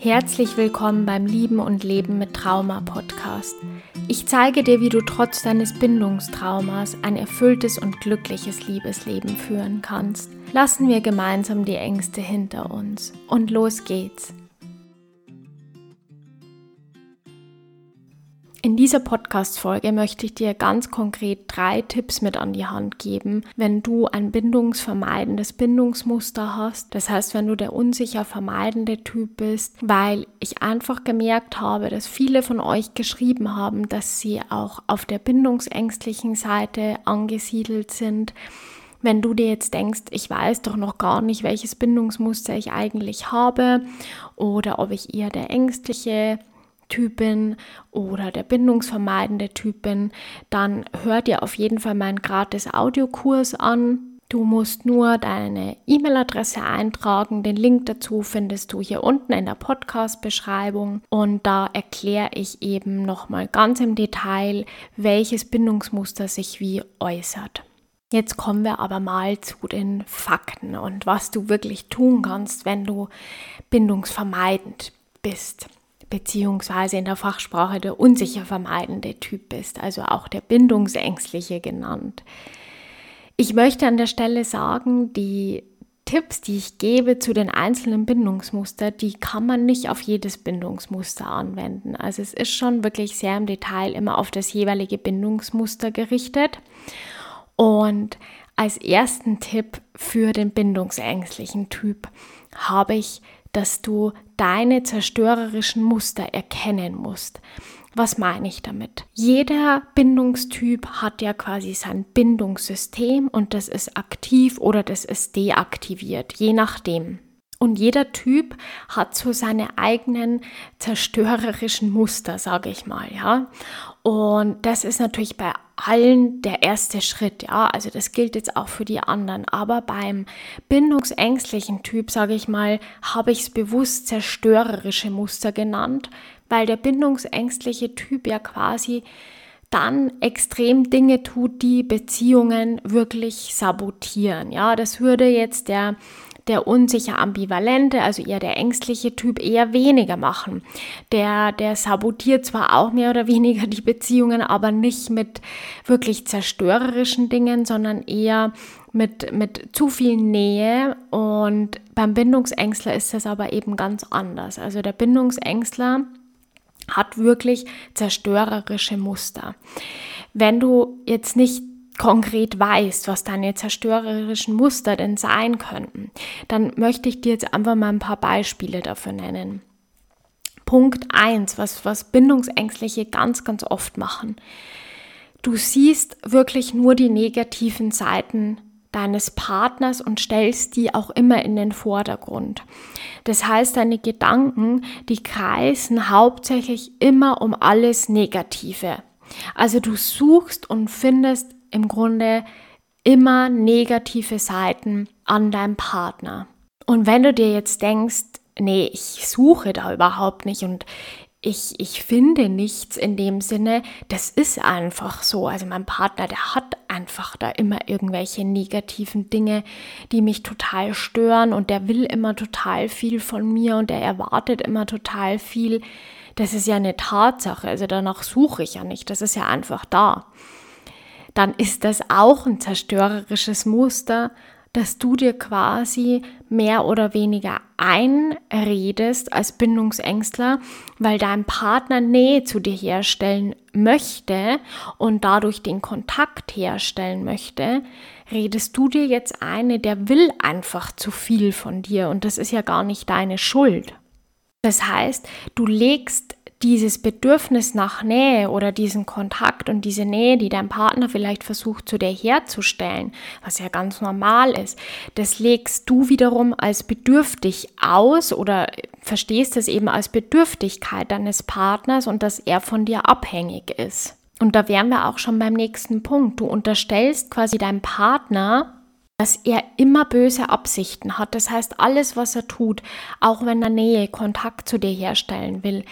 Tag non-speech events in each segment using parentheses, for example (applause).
Herzlich willkommen beim Lieben und Leben mit Trauma Podcast. Ich zeige dir, wie du trotz deines Bindungstraumas ein erfülltes und glückliches Liebesleben führen kannst. Lassen wir gemeinsam die Ängste hinter uns. Und los geht's. In dieser Podcast-Folge möchte ich dir ganz konkret drei Tipps mit an die Hand geben, wenn du ein bindungsvermeidendes Bindungsmuster hast. Das heißt, wenn du der unsicher vermeidende Typ bist, weil ich einfach gemerkt habe, dass viele von euch geschrieben haben, dass sie auch auf der bindungsängstlichen Seite angesiedelt sind. Wenn du dir jetzt denkst, ich weiß doch noch gar nicht, welches Bindungsmuster ich eigentlich habe oder ob ich eher der ängstliche Typ bin oder der bindungsvermeidende Typ bin, dann hör dir auf jeden Fall meinen gratis Audiokurs an. Du musst nur deine E-Mail-Adresse eintragen. Den Link dazu findest du hier unten in der Podcast-Beschreibung. Und da erkläre ich eben nochmal ganz im Detail, welches Bindungsmuster sich wie äußert. Jetzt kommen wir aber mal zu den Fakten und was du wirklich tun kannst, wenn du bindungsvermeidend bist beziehungsweise in der Fachsprache der unsicher vermeidende Typ bist, also auch der bindungsängstliche genannt. Ich möchte an der Stelle sagen, die Tipps, die ich gebe zu den einzelnen Bindungsmuster, die kann man nicht auf jedes Bindungsmuster anwenden. Also es ist schon wirklich sehr im Detail immer auf das jeweilige Bindungsmuster gerichtet. Und als ersten Tipp für den bindungsängstlichen Typ habe ich dass du deine zerstörerischen Muster erkennen musst. Was meine ich damit? Jeder Bindungstyp hat ja quasi sein Bindungssystem und das ist aktiv oder das ist deaktiviert, je nachdem. Und jeder Typ hat so seine eigenen zerstörerischen Muster, sage ich mal, ja. Und das ist natürlich bei allen der erste Schritt, ja. Also das gilt jetzt auch für die anderen. Aber beim bindungsängstlichen Typ, sage ich mal, habe ich es bewusst zerstörerische Muster genannt, weil der bindungsängstliche Typ ja quasi dann extrem Dinge tut, die Beziehungen wirklich sabotieren. Ja, das würde jetzt der der unsicher ambivalente, also eher der ängstliche Typ, eher weniger machen. Der, der sabotiert zwar auch mehr oder (laughs) weniger die Beziehungen, aber nicht mit wirklich zerstörerischen Dingen, sondern eher mit, mit zu viel Nähe. Und beim Bindungsängstler ist das aber eben ganz anders. Also der Bindungsängstler hat wirklich zerstörerische Muster. Wenn du jetzt nicht konkret weißt, was deine zerstörerischen Muster denn sein könnten, dann möchte ich dir jetzt einfach mal ein paar Beispiele dafür nennen. Punkt 1, was, was Bindungsängstliche ganz, ganz oft machen. Du siehst wirklich nur die negativen Seiten deines Partners und stellst die auch immer in den Vordergrund. Das heißt, deine Gedanken, die kreisen hauptsächlich immer um alles Negative. Also du suchst und findest im Grunde immer negative Seiten an deinem Partner. Und wenn du dir jetzt denkst, nee, ich suche da überhaupt nicht und ich, ich finde nichts in dem Sinne, das ist einfach so. Also mein Partner, der hat einfach da immer irgendwelche negativen Dinge, die mich total stören und der will immer total viel von mir und der erwartet immer total viel. Das ist ja eine Tatsache, also danach suche ich ja nicht, das ist ja einfach da dann ist das auch ein zerstörerisches Muster, dass du dir quasi mehr oder weniger einredest als Bindungsängstler, weil dein Partner Nähe zu dir herstellen möchte und dadurch den Kontakt herstellen möchte, redest du dir jetzt eine, der will einfach zu viel von dir und das ist ja gar nicht deine Schuld. Das heißt, du legst dieses Bedürfnis nach Nähe oder diesen Kontakt und diese Nähe, die dein Partner vielleicht versucht zu dir herzustellen, was ja ganz normal ist, das legst du wiederum als bedürftig aus oder verstehst es eben als Bedürftigkeit deines Partners und dass er von dir abhängig ist. Und da wären wir auch schon beim nächsten Punkt. Du unterstellst quasi deinem Partner, dass er immer böse Absichten hat. Das heißt, alles, was er tut, auch wenn er Nähe, Kontakt zu dir herstellen will,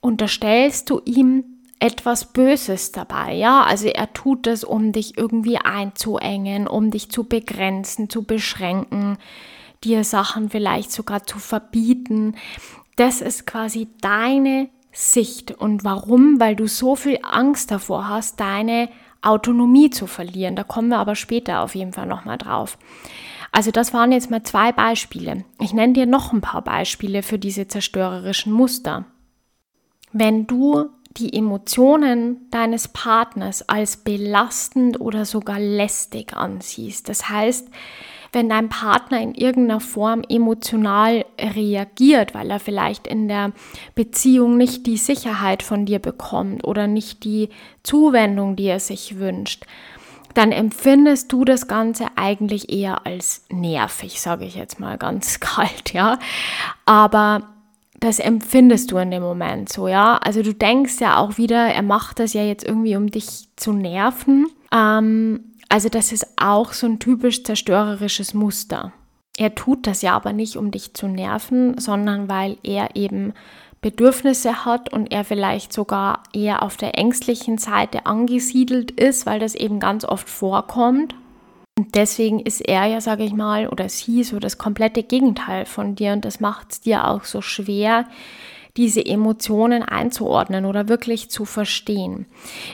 unterstellst du ihm etwas Böses dabei, ja? Also er tut es, um dich irgendwie einzuengen, um dich zu begrenzen, zu beschränken, dir Sachen vielleicht sogar zu verbieten. Das ist quasi deine Sicht. Und warum? Weil du so viel Angst davor hast, deine Autonomie zu verlieren. Da kommen wir aber später auf jeden Fall nochmal drauf. Also das waren jetzt mal zwei Beispiele. Ich nenne dir noch ein paar Beispiele für diese zerstörerischen Muster. Wenn du die Emotionen deines Partners als belastend oder sogar lästig ansiehst, das heißt, wenn dein Partner in irgendeiner Form emotional reagiert, weil er vielleicht in der Beziehung nicht die Sicherheit von dir bekommt oder nicht die Zuwendung, die er sich wünscht, dann empfindest du das Ganze eigentlich eher als nervig, sage ich jetzt mal ganz (laughs) kalt, ja. Aber das empfindest du in dem Moment so, ja. Also du denkst ja auch wieder, er macht das ja jetzt irgendwie, um dich zu nerven. Ähm, also das ist auch so ein typisch zerstörerisches Muster. Er tut das ja aber nicht, um dich zu nerven, sondern weil er eben Bedürfnisse hat und er vielleicht sogar eher auf der ängstlichen Seite angesiedelt ist, weil das eben ganz oft vorkommt. Und deswegen ist er ja, sage ich mal, oder sie so das komplette Gegenteil von dir und das macht es dir auch so schwer, diese Emotionen einzuordnen oder wirklich zu verstehen.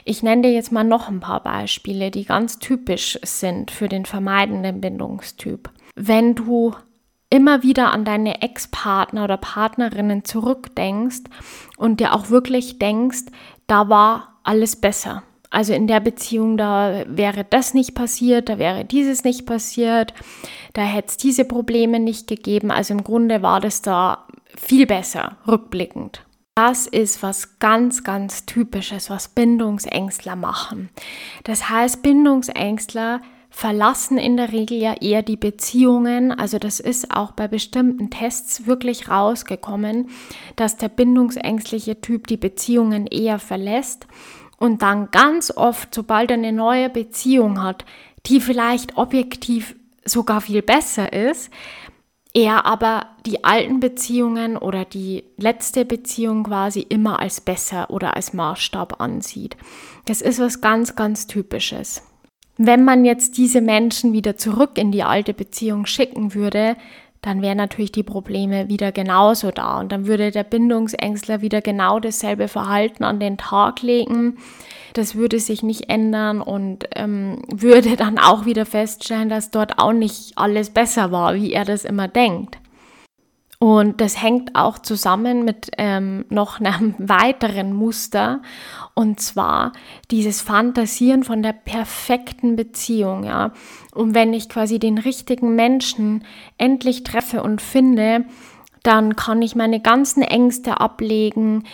Ich nenne dir jetzt mal noch ein paar Beispiele, die ganz typisch sind für den vermeidenden Bindungstyp. Wenn du immer wieder an deine Ex-Partner oder Partnerinnen zurückdenkst und dir auch wirklich denkst, da war alles besser. Also in der Beziehung, da wäre das nicht passiert, da wäre dieses nicht passiert, da hätte es diese Probleme nicht gegeben. Also im Grunde war das da viel besser, rückblickend. Das ist was ganz, ganz typisches, was Bindungsängstler machen. Das heißt, Bindungsängstler verlassen in der Regel ja eher die Beziehungen. Also das ist auch bei bestimmten Tests wirklich rausgekommen, dass der bindungsängstliche Typ die Beziehungen eher verlässt und dann ganz oft, sobald er eine neue Beziehung hat, die vielleicht objektiv sogar viel besser ist, er aber die alten Beziehungen oder die letzte Beziehung quasi immer als besser oder als Maßstab ansieht. Das ist was ganz, ganz typisches. Wenn man jetzt diese Menschen wieder zurück in die alte Beziehung schicken würde, dann wären natürlich die Probleme wieder genauso da und dann würde der Bindungsängstler wieder genau dasselbe Verhalten an den Tag legen. Das würde sich nicht ändern und ähm, würde dann auch wieder feststellen, dass dort auch nicht alles besser war, wie er das immer denkt. Und das hängt auch zusammen mit ähm, noch einem (laughs) weiteren Muster, und zwar dieses Fantasieren von der perfekten Beziehung, ja. Und wenn ich quasi den richtigen Menschen endlich treffe und finde, dann kann ich meine ganzen Ängste ablegen,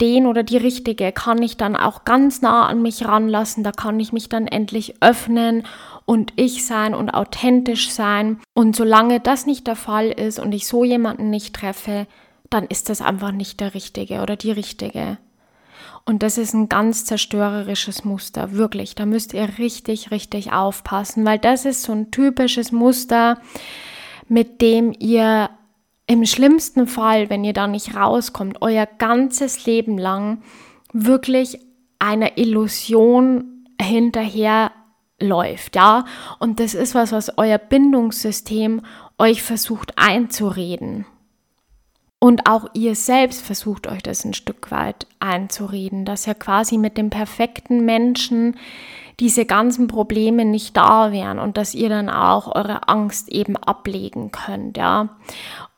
den oder die richtige kann ich dann auch ganz nah an mich ranlassen, da kann ich mich dann endlich öffnen und ich sein und authentisch sein. Und solange das nicht der Fall ist und ich so jemanden nicht treffe, dann ist das einfach nicht der Richtige oder die Richtige. Und das ist ein ganz zerstörerisches Muster, wirklich. Da müsst ihr richtig, richtig aufpassen, weil das ist so ein typisches Muster, mit dem ihr im schlimmsten Fall, wenn ihr da nicht rauskommt, euer ganzes Leben lang wirklich einer Illusion hinterher läuft, ja. Und das ist was, was euer Bindungssystem euch versucht einzureden. Und auch ihr selbst versucht euch das ein Stück weit einzureden, dass ja quasi mit dem perfekten Menschen diese ganzen Probleme nicht da wären und dass ihr dann auch eure Angst eben ablegen könnt, ja.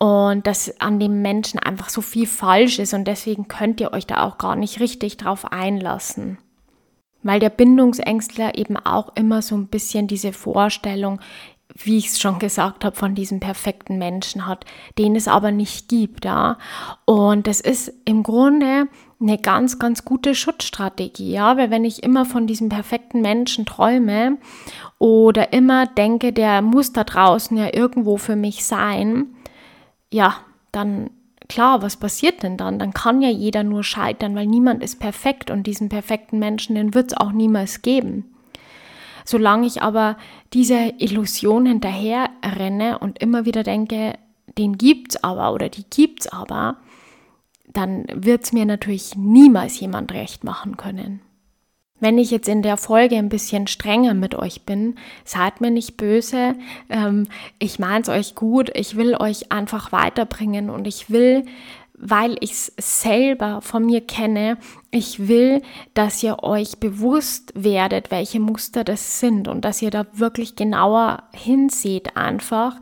Und dass an dem Menschen einfach so viel falsch ist und deswegen könnt ihr euch da auch gar nicht richtig drauf einlassen. Weil der Bindungsängstler eben auch immer so ein bisschen diese Vorstellung, wie ich es schon gesagt habe, von diesem perfekten Menschen hat, den es aber nicht gibt, ja. Und das ist im Grunde eine ganz, ganz gute Schutzstrategie, ja, weil wenn ich immer von diesem perfekten Menschen träume oder immer denke, der muss da draußen ja irgendwo für mich sein, ja, dann klar, was passiert denn dann? Dann kann ja jeder nur scheitern, weil niemand ist perfekt und diesen perfekten Menschen, den wird es auch niemals geben. Solange ich aber dieser Illusion hinterher renne und immer wieder denke, den gibt's aber oder die gibt's aber, dann wird es mir natürlich niemals jemand recht machen können. Wenn ich jetzt in der Folge ein bisschen strenger mit euch bin, seid mir nicht böse. Ähm, ich meine es euch gut. Ich will euch einfach weiterbringen und ich will, weil ich es selber von mir kenne, ich will, dass ihr euch bewusst werdet, welche Muster das sind und dass ihr da wirklich genauer hinseht einfach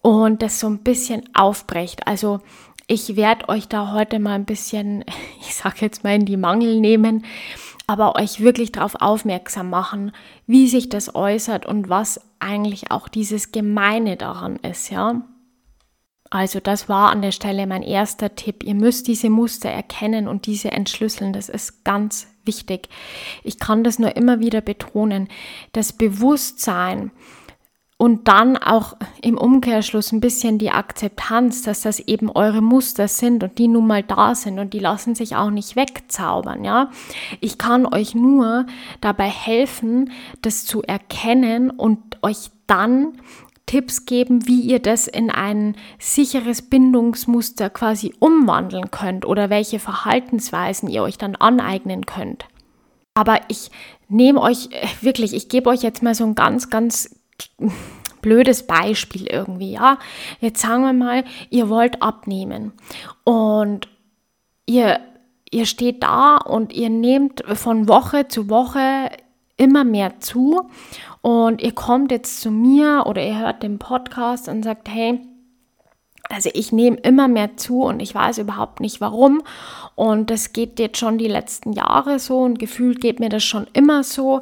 und das so ein bisschen aufbrecht. Also ich werde euch da heute mal ein bisschen, (laughs) ich sage jetzt mal in die Mangel nehmen aber euch wirklich darauf aufmerksam machen, wie sich das äußert und was eigentlich auch dieses Gemeine daran ist, ja. Also das war an der Stelle mein erster Tipp. Ihr müsst diese Muster erkennen und diese entschlüsseln. Das ist ganz wichtig. Ich kann das nur immer wieder betonen. Das Bewusstsein, und dann auch im Umkehrschluss ein bisschen die Akzeptanz, dass das eben eure Muster sind und die nun mal da sind und die lassen sich auch nicht wegzaubern, ja. Ich kann euch nur dabei helfen, das zu erkennen und euch dann Tipps geben, wie ihr das in ein sicheres Bindungsmuster quasi umwandeln könnt oder welche Verhaltensweisen ihr euch dann aneignen könnt. Aber ich nehme euch äh, wirklich, ich gebe euch jetzt mal so ein ganz, ganz blödes Beispiel irgendwie, ja. Jetzt sagen wir mal, ihr wollt abnehmen und ihr, ihr steht da und ihr nehmt von Woche zu Woche immer mehr zu und ihr kommt jetzt zu mir oder ihr hört den Podcast und sagt, hey, also ich nehme immer mehr zu und ich weiß überhaupt nicht warum. Und das geht jetzt schon die letzten Jahre so und gefühlt geht mir das schon immer so.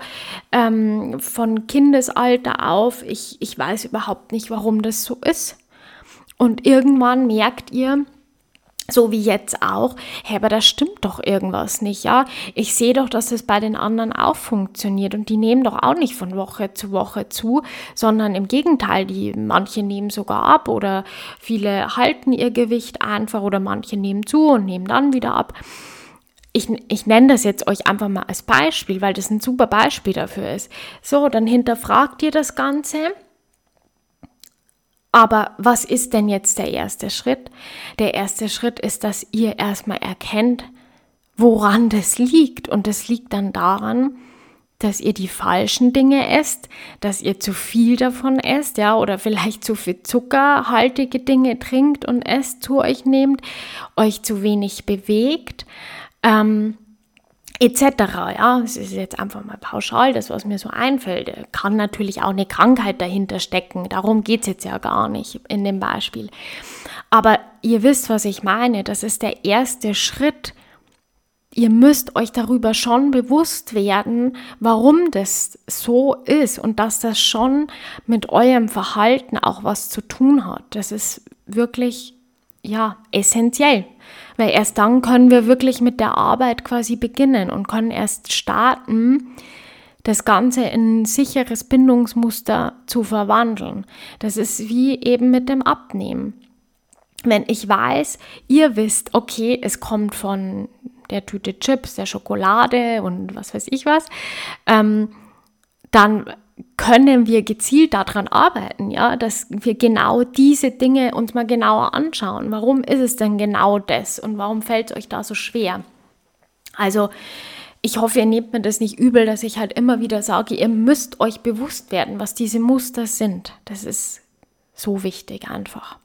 Ähm, von Kindesalter auf. Ich, ich weiß überhaupt nicht, warum das so ist. Und irgendwann merkt ihr, so wie jetzt auch, hey, aber da stimmt doch irgendwas nicht, ja. Ich sehe doch, dass es bei den anderen auch funktioniert und die nehmen doch auch nicht von Woche zu Woche zu, sondern im Gegenteil, die manche nehmen sogar ab oder viele halten ihr Gewicht einfach oder manche nehmen zu und nehmen dann wieder ab. Ich, ich nenne das jetzt euch einfach mal als Beispiel, weil das ein super Beispiel dafür ist. So, dann hinterfragt ihr das Ganze aber was ist denn jetzt der erste Schritt? Der erste Schritt ist, dass ihr erstmal erkennt, woran das liegt. Und das liegt dann daran, dass ihr die falschen Dinge esst, dass ihr zu viel davon esst, ja, oder vielleicht zu viel zuckerhaltige Dinge trinkt und esst, zu euch nehmt, euch zu wenig bewegt. Ähm, etc. Ja, es ist jetzt einfach mal pauschal, das, was mir so einfällt. Kann natürlich auch eine Krankheit dahinter stecken. Darum geht es jetzt ja gar nicht in dem Beispiel. Aber ihr wisst, was ich meine. Das ist der erste Schritt. Ihr müsst euch darüber schon bewusst werden, warum das so ist und dass das schon mit eurem Verhalten auch was zu tun hat. Das ist wirklich, ja, essentiell. Weil erst dann können wir wirklich mit der Arbeit quasi beginnen und können erst starten, das Ganze in sicheres Bindungsmuster zu verwandeln. Das ist wie eben mit dem Abnehmen. Wenn ich weiß, ihr wisst, okay, es kommt von der Tüte Chips, der Schokolade und was weiß ich was, ähm, dann können wir gezielt daran arbeiten, ja, dass wir genau diese Dinge uns mal genauer anschauen. Warum ist es denn genau das und warum fällt es euch da so schwer? Also, ich hoffe, ihr nehmt mir das nicht übel, dass ich halt immer wieder sage, ihr müsst euch bewusst werden, was diese Muster sind. Das ist so wichtig einfach.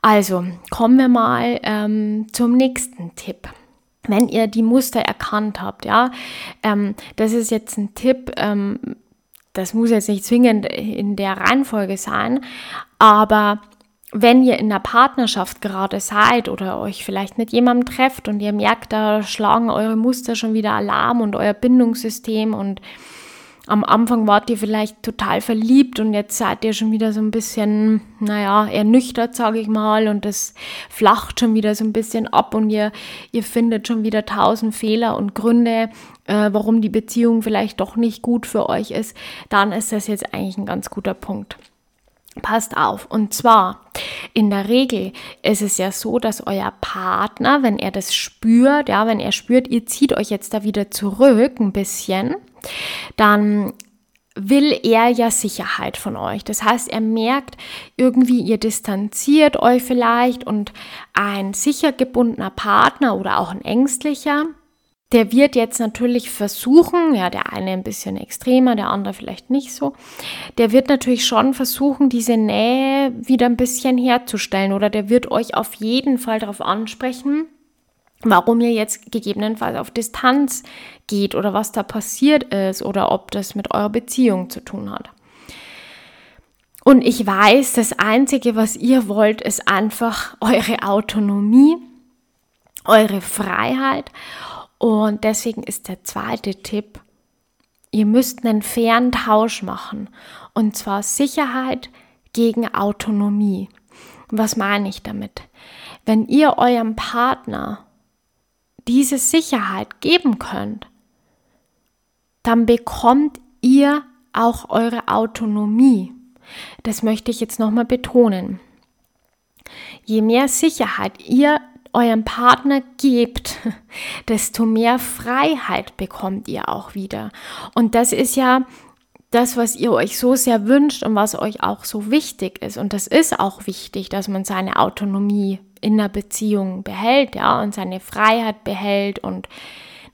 Also, kommen wir mal ähm, zum nächsten Tipp wenn ihr die Muster erkannt habt, ja, ähm, das ist jetzt ein Tipp, ähm, das muss jetzt nicht zwingend in der Reihenfolge sein, aber wenn ihr in einer Partnerschaft gerade seid oder euch vielleicht mit jemandem trefft und ihr merkt, da schlagen eure Muster schon wieder Alarm und euer Bindungssystem und am Anfang wart ihr vielleicht total verliebt und jetzt seid ihr schon wieder so ein bisschen, naja, ernüchtert, sage ich mal, und das flacht schon wieder so ein bisschen ab und ihr, ihr findet schon wieder tausend Fehler und Gründe, äh, warum die Beziehung vielleicht doch nicht gut für euch ist, dann ist das jetzt eigentlich ein ganz guter Punkt. Passt auf. Und zwar, in der Regel ist es ja so, dass euer Partner, wenn er das spürt, ja, wenn er spürt, ihr zieht euch jetzt da wieder zurück ein bisschen, dann will er ja Sicherheit von euch. Das heißt, er merkt irgendwie, ihr distanziert euch vielleicht und ein sicher gebundener Partner oder auch ein ängstlicher, der wird jetzt natürlich versuchen, ja, der eine ein bisschen extremer, der andere vielleicht nicht so, der wird natürlich schon versuchen, diese Nähe wieder ein bisschen herzustellen oder der wird euch auf jeden Fall darauf ansprechen, warum ihr jetzt gegebenenfalls auf Distanz geht oder was da passiert ist oder ob das mit eurer Beziehung zu tun hat. Und ich weiß, das Einzige, was ihr wollt, ist einfach eure Autonomie, eure Freiheit. Und deswegen ist der zweite Tipp, ihr müsst einen fairen Tausch machen. Und zwar Sicherheit gegen Autonomie. Was meine ich damit? Wenn ihr eurem Partner diese Sicherheit geben könnt, dann bekommt ihr auch eure Autonomie. Das möchte ich jetzt nochmal betonen. Je mehr Sicherheit ihr eurem Partner gebt, (laughs) desto mehr Freiheit bekommt ihr auch wieder. Und das ist ja das, was ihr euch so sehr wünscht und was euch auch so wichtig ist. Und das ist auch wichtig, dass man seine Autonomie in der Beziehung behält, ja, und seine Freiheit behält und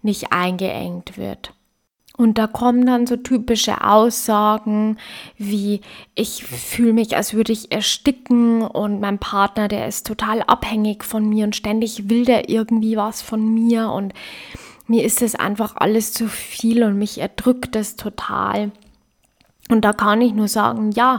nicht eingeengt wird. Und da kommen dann so typische Aussagen wie, ich fühle mich, als würde ich ersticken und mein Partner, der ist total abhängig von mir und ständig will der irgendwie was von mir und mir ist es einfach alles zu viel und mich erdrückt es total. Und da kann ich nur sagen, ja,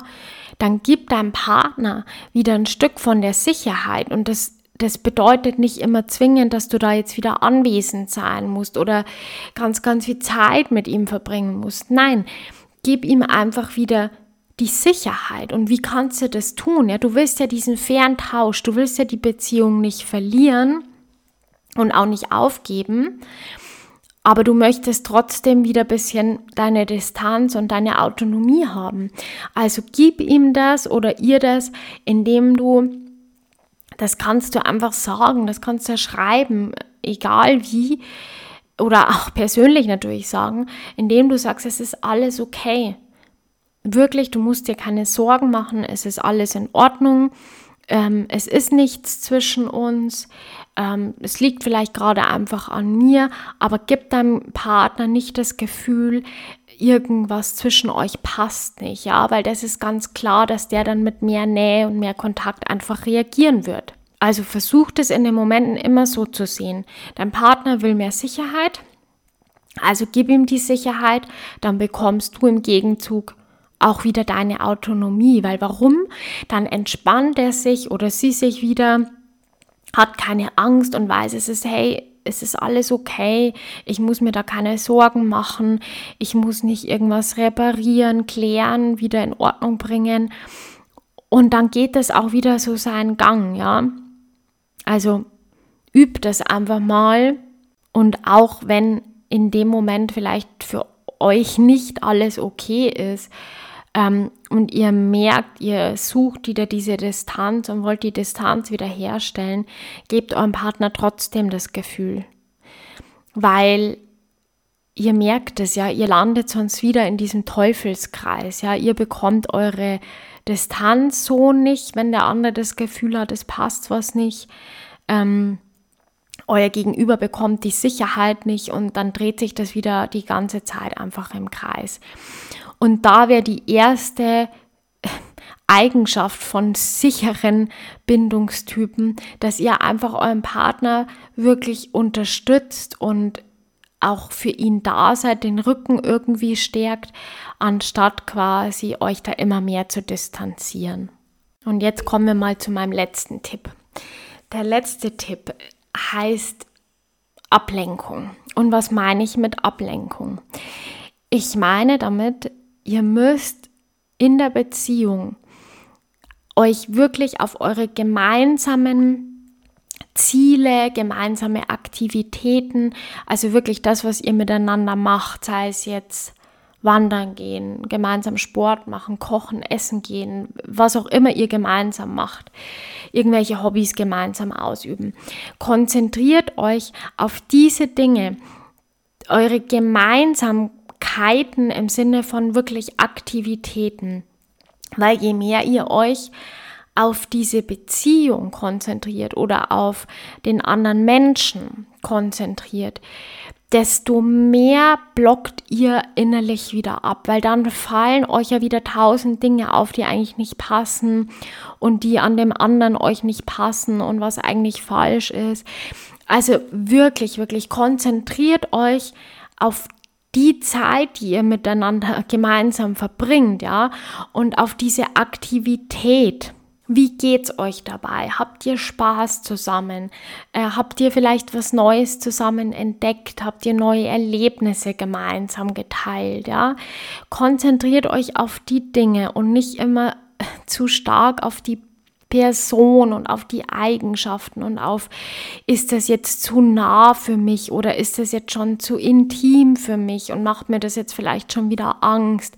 dann gib deinem Partner wieder ein Stück von der Sicherheit und das das bedeutet nicht immer zwingend, dass du da jetzt wieder anwesend sein musst oder ganz, ganz viel Zeit mit ihm verbringen musst. Nein, gib ihm einfach wieder die Sicherheit. Und wie kannst du das tun? Ja, du willst ja diesen fairen Tausch, du willst ja die Beziehung nicht verlieren und auch nicht aufgeben. Aber du möchtest trotzdem wieder ein bisschen deine Distanz und deine Autonomie haben. Also gib ihm das oder ihr das, indem du das kannst du einfach sagen, das kannst du schreiben, egal wie. Oder auch persönlich natürlich sagen, indem du sagst, es ist alles okay. Wirklich, du musst dir keine Sorgen machen, es ist alles in Ordnung. Ähm, es ist nichts zwischen uns. Ähm, es liegt vielleicht gerade einfach an mir, aber gib deinem Partner nicht das Gefühl, irgendwas zwischen euch passt nicht, ja, weil das ist ganz klar, dass der dann mit mehr Nähe und mehr Kontakt einfach reagieren wird. Also versucht es in den Momenten immer so zu sehen. Dein Partner will mehr Sicherheit, also gib ihm die Sicherheit, dann bekommst du im Gegenzug auch wieder deine Autonomie, weil warum? Dann entspannt er sich oder sie sich wieder, hat keine Angst und weiß, es ist, hey, es ist alles okay, ich muss mir da keine Sorgen machen, ich muss nicht irgendwas reparieren, klären, wieder in Ordnung bringen. Und dann geht es auch wieder so seinen Gang, ja. Also übt das einfach mal und auch wenn in dem Moment vielleicht für euch nicht alles okay ist ähm, und ihr merkt, ihr sucht wieder diese Distanz und wollt die Distanz wieder herstellen, gebt eurem Partner trotzdem das Gefühl, weil ihr merkt es ja, ihr landet sonst wieder in diesem Teufelskreis, ja, ihr bekommt eure Distanz so nicht, wenn der andere das Gefühl hat, es passt was nicht. Ähm, euer Gegenüber bekommt die Sicherheit nicht und dann dreht sich das wieder die ganze Zeit einfach im Kreis. Und da wäre die erste Eigenschaft von sicheren Bindungstypen, dass ihr einfach euren Partner wirklich unterstützt und auch für ihn da seid, den Rücken irgendwie stärkt, anstatt quasi euch da immer mehr zu distanzieren. Und jetzt kommen wir mal zu meinem letzten Tipp. Der letzte Tipp heißt Ablenkung. Und was meine ich mit Ablenkung? Ich meine damit, ihr müsst in der Beziehung euch wirklich auf eure gemeinsamen Ziele, gemeinsame Aktivitäten, also wirklich das, was ihr miteinander macht, sei es jetzt wandern gehen, gemeinsam Sport machen, kochen, essen gehen, was auch immer ihr gemeinsam macht, irgendwelche Hobbys gemeinsam ausüben. Konzentriert euch auf diese Dinge, eure Gemeinsamkeiten im Sinne von wirklich Aktivitäten, weil je mehr ihr euch auf diese Beziehung konzentriert oder auf den anderen Menschen konzentriert, desto mehr blockt ihr innerlich wieder ab, weil dann fallen euch ja wieder tausend Dinge auf, die eigentlich nicht passen und die an dem anderen euch nicht passen und was eigentlich falsch ist. Also wirklich, wirklich konzentriert euch auf die Zeit, die ihr miteinander gemeinsam verbringt, ja, und auf diese Aktivität. Wie geht's euch dabei? Habt ihr Spaß zusammen? Äh, habt ihr vielleicht was Neues zusammen entdeckt? Habt ihr neue Erlebnisse gemeinsam geteilt? Ja, konzentriert euch auf die Dinge und nicht immer zu stark auf die Person und auf die Eigenschaften und auf, ist das jetzt zu nah für mich oder ist das jetzt schon zu intim für mich und macht mir das jetzt vielleicht schon wieder Angst?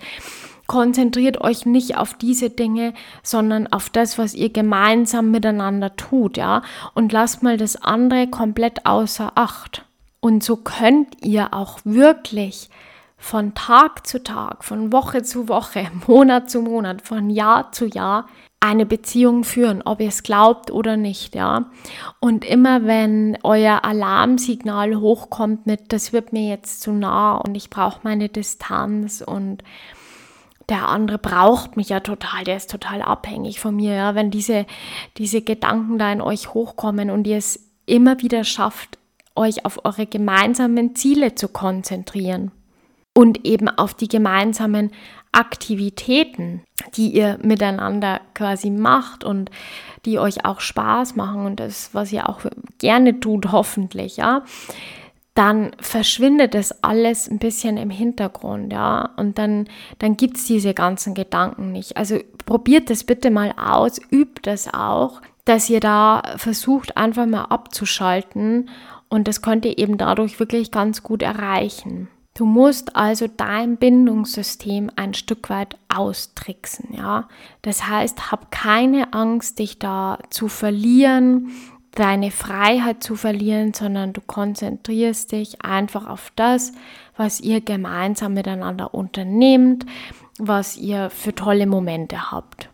konzentriert euch nicht auf diese Dinge, sondern auf das, was ihr gemeinsam miteinander tut, ja, und lasst mal das andere komplett außer Acht. Und so könnt ihr auch wirklich von Tag zu Tag, von Woche zu Woche, (laughs) Monat zu Monat, von Jahr zu Jahr eine Beziehung führen, ob ihr es glaubt oder nicht, ja. Und immer wenn euer Alarmsignal hochkommt mit, das wird mir jetzt zu nah und ich brauche meine Distanz und der andere braucht mich ja total, der ist total abhängig von mir, ja, wenn diese, diese Gedanken da in euch hochkommen und ihr es immer wieder schafft, euch auf eure gemeinsamen Ziele zu konzentrieren und eben auf die gemeinsamen Aktivitäten, die ihr miteinander quasi macht und die euch auch Spaß machen und das, was ihr auch gerne tut, hoffentlich, ja dann verschwindet das alles ein bisschen im Hintergrund, ja, und dann, dann gibt es diese ganzen Gedanken nicht. Also probiert das bitte mal aus, übt das auch, dass ihr da versucht, einfach mal abzuschalten und das könnt ihr eben dadurch wirklich ganz gut erreichen. Du musst also dein Bindungssystem ein Stück weit austricksen, ja. Das heißt, hab keine Angst, dich da zu verlieren, deine Freiheit zu verlieren, sondern du konzentrierst dich einfach auf das, was ihr gemeinsam miteinander unternehmt, was ihr für tolle Momente habt.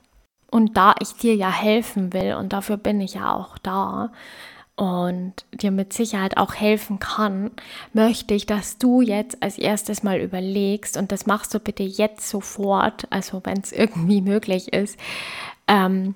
Und da ich dir ja helfen will, und dafür bin ich ja auch da, und dir mit Sicherheit auch helfen kann, möchte ich, dass du jetzt als erstes mal überlegst, und das machst du bitte jetzt sofort, also wenn es (laughs) irgendwie möglich ist, ähm,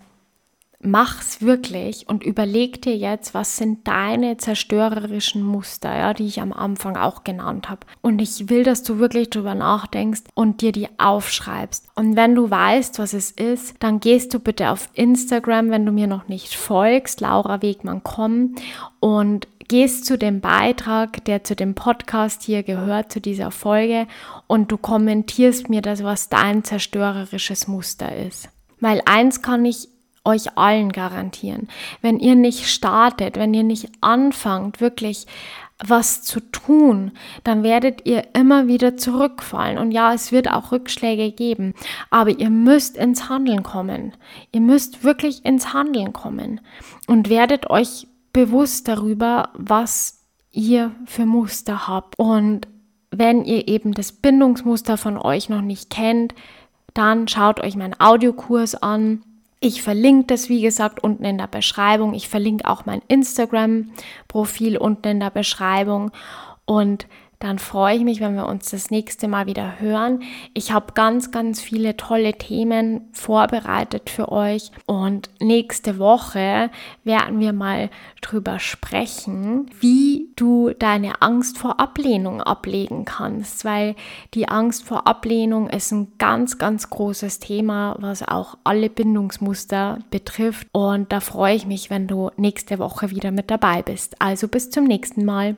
mach's wirklich und überleg dir jetzt, was sind deine zerstörerischen Muster, ja, die ich am Anfang auch genannt habe. Und ich will, dass du wirklich drüber nachdenkst und dir die aufschreibst. Und wenn du weißt, was es ist, dann gehst du bitte auf Instagram, wenn du mir noch nicht folgst, Laura Wegmann komm und gehst zu dem Beitrag, der zu dem Podcast hier gehört, zu dieser Folge und du kommentierst mir das, was dein zerstörerisches Muster ist. Weil eins kann ich euch allen garantieren. Wenn ihr nicht startet, wenn ihr nicht anfangt, wirklich was zu tun, dann werdet ihr immer wieder zurückfallen. Und ja, es wird auch Rückschläge geben, aber ihr müsst ins Handeln kommen. Ihr müsst wirklich ins Handeln kommen und werdet euch bewusst darüber, was ihr für Muster habt. Und wenn ihr eben das Bindungsmuster von euch noch nicht kennt, dann schaut euch meinen Audiokurs an ich verlinke das, wie gesagt, unten in der Beschreibung. Ich verlinke auch mein Instagram-Profil unten in der Beschreibung. Und dann freue ich mich, wenn wir uns das nächste Mal wieder hören. Ich habe ganz, ganz viele tolle Themen vorbereitet für euch und nächste Woche werden wir mal drüber sprechen, wie du deine Angst vor Ablehnung ablegen kannst, weil die Angst vor Ablehnung ist ein ganz, ganz großes Thema, was auch alle Bindungsmuster betrifft und da freue ich mich, wenn du nächste Woche wieder mit dabei bist. Also bis zum nächsten Mal.